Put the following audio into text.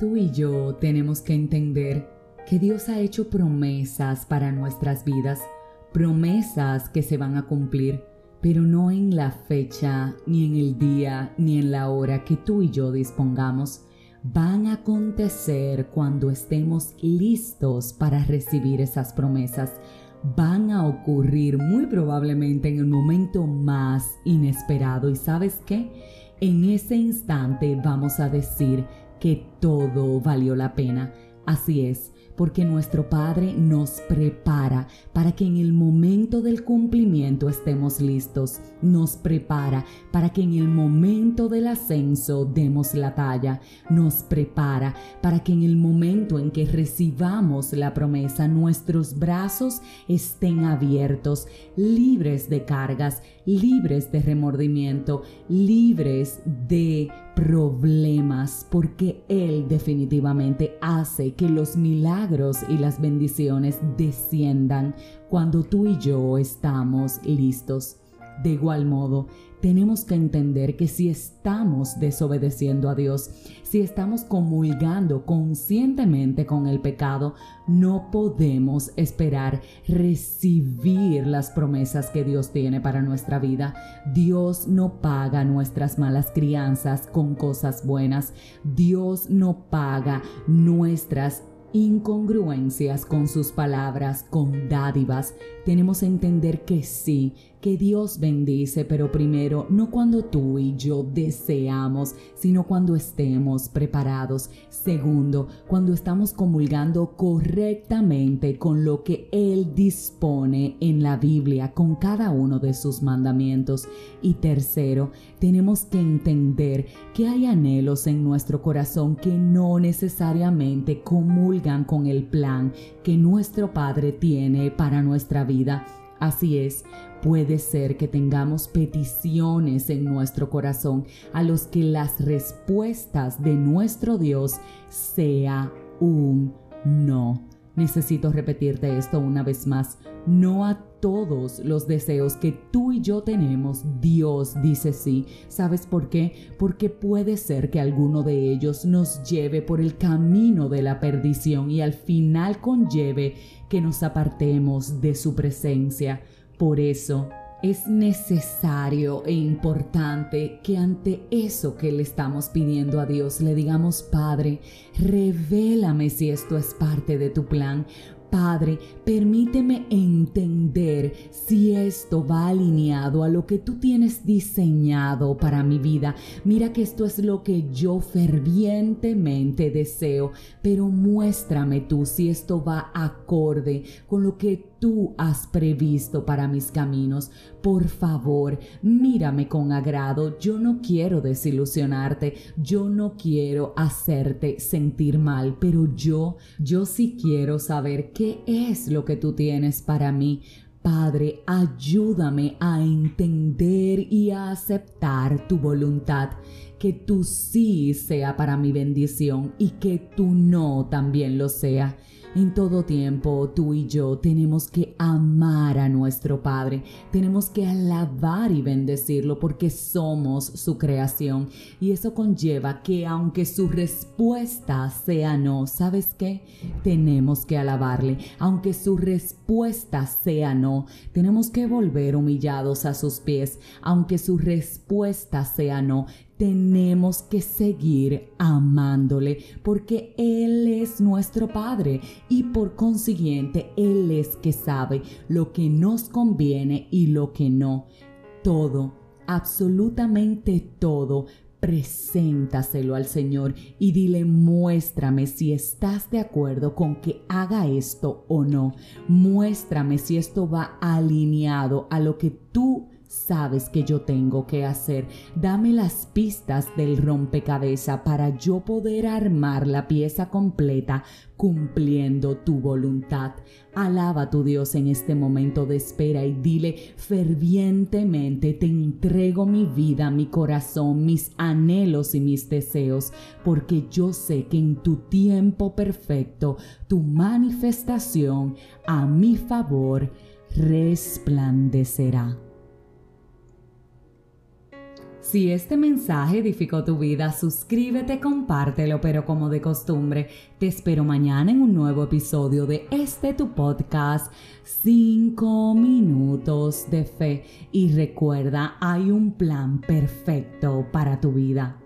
Tú y yo tenemos que entender que Dios ha hecho promesas para nuestras vidas, promesas que se van a cumplir, pero no en la fecha, ni en el día, ni en la hora que tú y yo dispongamos. Van a acontecer cuando estemos listos para recibir esas promesas. Van a ocurrir muy probablemente en el momento más inesperado. ¿Y sabes qué? En ese instante vamos a decir, que todo valió la pena. Así es, porque nuestro Padre nos prepara para que en el momento del cumplimiento estemos listos, nos prepara para que en el momento del ascenso demos la talla, nos prepara para que en el momento en que recibamos la promesa nuestros brazos estén abiertos, libres de cargas, libres de remordimiento, libres de problemas, porque Él definitivamente hace que los milagros y las bendiciones desciendan cuando tú y yo estamos listos. De igual modo, tenemos que entender que si estamos desobedeciendo a Dios, si estamos comulgando conscientemente con el pecado, no podemos esperar recibir las promesas que Dios tiene para nuestra vida. Dios no paga nuestras malas crianzas con cosas buenas. Dios no paga nuestras incongruencias con sus palabras, con dádivas. Tenemos que entender que sí, que Dios bendice, pero primero no cuando tú y yo deseamos, sino cuando estemos preparados. Segundo, cuando estamos comulgando correctamente con lo que Él dispone en la Biblia, con cada uno de sus mandamientos. Y tercero, tenemos que entender que hay anhelos en nuestro corazón que no necesariamente comulgan con el plan que nuestro Padre tiene para nuestra vida. Así es, Puede ser que tengamos peticiones en nuestro corazón a los que las respuestas de nuestro Dios sea un no. Necesito repetirte esto una vez más. No a todos los deseos que tú y yo tenemos, Dios dice sí. ¿Sabes por qué? Porque puede ser que alguno de ellos nos lleve por el camino de la perdición y al final conlleve que nos apartemos de su presencia. Por eso es necesario e importante que ante eso que le estamos pidiendo a Dios le digamos, Padre, revélame si esto es parte de tu plan. Padre, permíteme entender si esto va alineado a lo que tú tienes diseñado para mi vida. Mira que esto es lo que yo fervientemente deseo, pero muéstrame tú si esto va acorde con lo que tú has previsto para mis caminos. Por favor, mírame con agrado. Yo no quiero desilusionarte, yo no quiero hacerte sentir mal, pero yo, yo sí quiero saber qué es lo que tú tienes para mí. Padre, ayúdame a entender y a aceptar tu voluntad, que tu sí sea para mi bendición y que tu no también lo sea. En todo tiempo tú y yo tenemos que amar a nuestro Padre, tenemos que alabar y bendecirlo porque somos su creación. Y eso conlleva que aunque su respuesta sea no, ¿sabes qué? Tenemos que alabarle, aunque su respuesta sea no, tenemos que volver humillados a sus pies, aunque su respuesta sea no, tenemos que seguir amándole porque Él es nuestro Padre y por consiguiente Él es que sabe lo que nos conviene y lo que no. Todo, absolutamente todo, preséntaselo al Señor y dile muéstrame si estás de acuerdo con que haga esto o no. Muéstrame si esto va alineado a lo que tú sabes que yo tengo que hacer. Dame las pistas del rompecabezas para yo poder armar la pieza completa cumpliendo tu voluntad. Alaba a tu Dios en este momento de espera y dile fervientemente, te entrego mi vida, mi corazón, mis anhelos y mis deseos, porque yo sé que en tu tiempo perfecto, tu manifestación a mi favor resplandecerá. Si este mensaje edificó tu vida, suscríbete, compártelo, pero como de costumbre, te espero mañana en un nuevo episodio de este tu podcast, 5 minutos de fe. Y recuerda, hay un plan perfecto para tu vida.